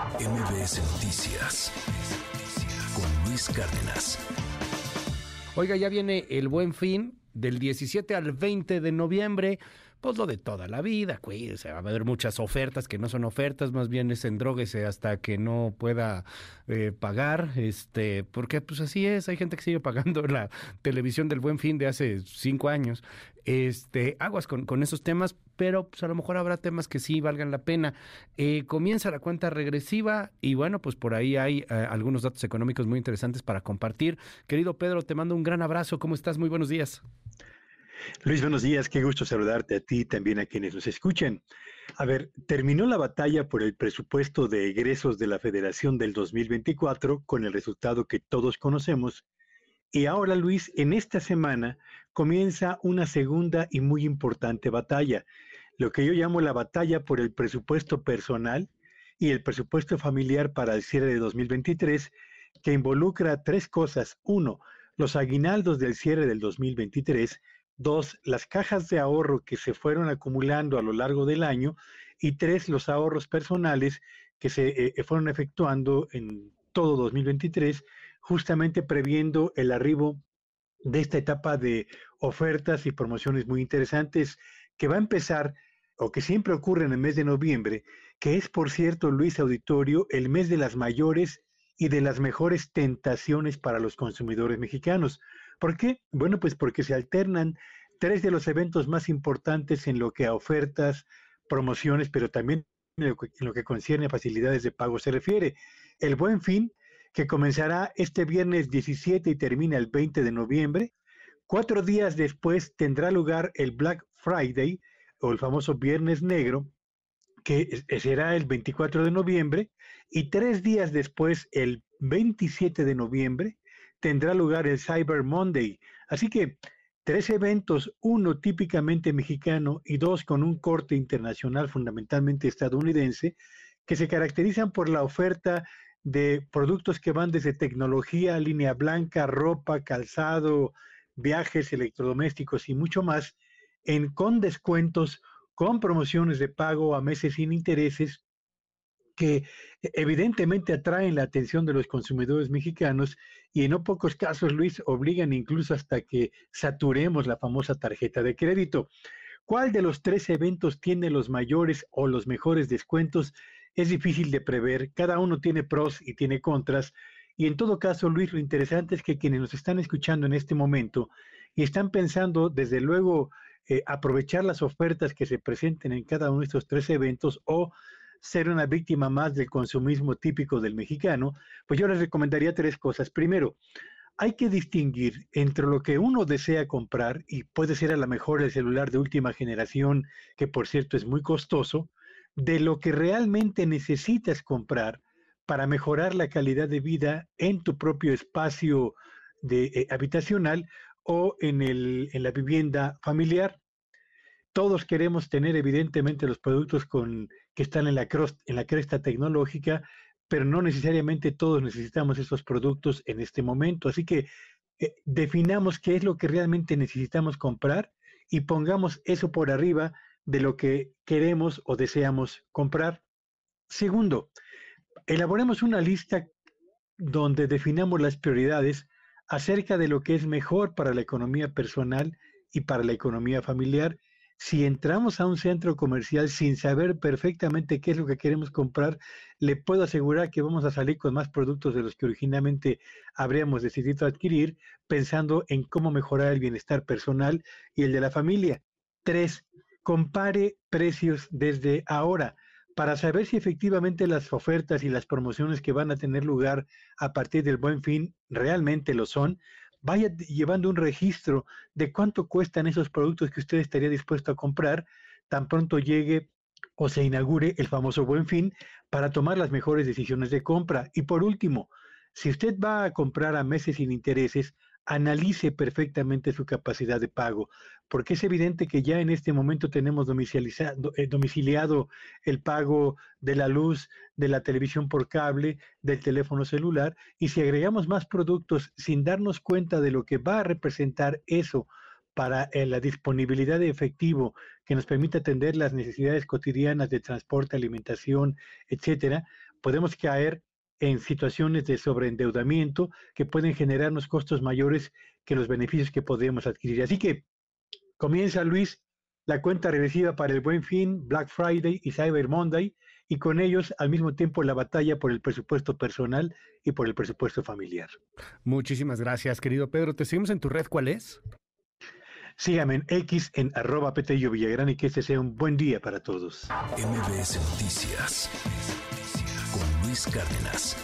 MBS Noticias con Luis Cárdenas. Oiga, ya viene el buen fin del 17 al 20 de noviembre pues lo de toda la vida, cuídese, va a haber muchas ofertas que no son ofertas, más bien es endróguese hasta que no pueda eh, pagar, este, porque pues así es, hay gente que sigue pagando la televisión del Buen Fin de hace cinco años, este, aguas con, con esos temas, pero pues a lo mejor habrá temas que sí valgan la pena. Eh, comienza la cuenta regresiva y bueno, pues por ahí hay eh, algunos datos económicos muy interesantes para compartir. Querido Pedro, te mando un gran abrazo, ¿cómo estás? Muy buenos días. Luis, buenos días, qué gusto saludarte a ti y también a quienes nos escuchen. A ver, terminó la batalla por el presupuesto de egresos de la Federación del 2024 con el resultado que todos conocemos. Y ahora, Luis, en esta semana comienza una segunda y muy importante batalla, lo que yo llamo la batalla por el presupuesto personal y el presupuesto familiar para el cierre de 2023, que involucra tres cosas. Uno, los aguinaldos del cierre del 2023 Dos, las cajas de ahorro que se fueron acumulando a lo largo del año. Y tres, los ahorros personales que se eh, eh, fueron efectuando en todo 2023, justamente previendo el arribo de esta etapa de ofertas y promociones muy interesantes que va a empezar o que siempre ocurre en el mes de noviembre, que es, por cierto, Luis Auditorio, el mes de las mayores y de las mejores tentaciones para los consumidores mexicanos. ¿Por qué? Bueno, pues porque se alternan tres de los eventos más importantes en lo que a ofertas, promociones, pero también en lo que, concierne a facilidades de pago se refiere. El Buen Fin, que comenzará este viernes 17 y termina el 20 de noviembre. Cuatro días después tendrá lugar el Black Friday o el famoso Viernes Negro, que será el 24 de noviembre. Y tres días después, el 27 de noviembre, tendrá lugar el Cyber Monday. Así que tres eventos, uno típicamente mexicano y dos con un corte internacional fundamentalmente estadounidense, que se caracterizan por la oferta de productos que van desde tecnología, línea blanca, ropa, calzado, viajes, electrodomésticos y mucho más, con descuentos, con promociones de pago a meses sin intereses que evidentemente atraen la atención de los consumidores mexicanos y en no pocos casos, Luis, obligan incluso hasta que saturemos la famosa tarjeta de crédito. ¿Cuál de los tres eventos tiene los mayores o los mejores descuentos? Es difícil de prever, cada uno tiene pros y tiene contras. Y en todo caso, Luis, lo interesante es que quienes nos están escuchando en este momento y están pensando, desde luego, eh, aprovechar las ofertas que se presenten en cada uno de estos tres eventos o ser una víctima más del consumismo típico del mexicano, pues yo les recomendaría tres cosas. Primero, hay que distinguir entre lo que uno desea comprar, y puede ser a lo mejor el celular de última generación, que por cierto es muy costoso, de lo que realmente necesitas comprar para mejorar la calidad de vida en tu propio espacio de, eh, habitacional o en, el, en la vivienda familiar. Todos queremos tener evidentemente los productos con, que están en la, en la cresta tecnológica, pero no necesariamente todos necesitamos esos productos en este momento. Así que eh, definamos qué es lo que realmente necesitamos comprar y pongamos eso por arriba de lo que queremos o deseamos comprar. Segundo, elaboremos una lista donde definamos las prioridades acerca de lo que es mejor para la economía personal y para la economía familiar si entramos a un centro comercial sin saber perfectamente qué es lo que queremos comprar, le puedo asegurar que vamos a salir con más productos de los que originalmente habríamos decidido adquirir, pensando en cómo mejorar el bienestar personal y el de la familia. Tres, compare precios desde ahora para saber si efectivamente las ofertas y las promociones que van a tener lugar a partir del buen fin realmente lo son, vaya llevando un registro de cuánto cuestan esos productos que usted estaría dispuesto a comprar tan pronto llegue o se inaugure el famoso buen fin para tomar las mejores decisiones de compra. Y por último, si usted va a comprar a meses sin intereses, analice perfectamente su capacidad de pago, porque es evidente que ya en este momento tenemos eh, domiciliado el pago de la luz, de la televisión por cable, del teléfono celular, y si agregamos más productos sin darnos cuenta de lo que va a representar eso para eh, la disponibilidad de efectivo que nos permita atender las necesidades cotidianas de transporte, alimentación, etcétera, podemos caer en situaciones de sobreendeudamiento que pueden generarnos costos mayores que los beneficios que podemos adquirir. Así que comienza, Luis, la cuenta regresiva para el Buen Fin, Black Friday y Cyber Monday, y con ellos al mismo tiempo la batalla por el presupuesto personal y por el presupuesto familiar. Muchísimas gracias, querido Pedro. ¿Te seguimos en tu red? ¿Cuál es? Síganme en X en arroba Petello Villagrán y que este sea un buen día para todos. MBS Noticias Luis Cárdenas.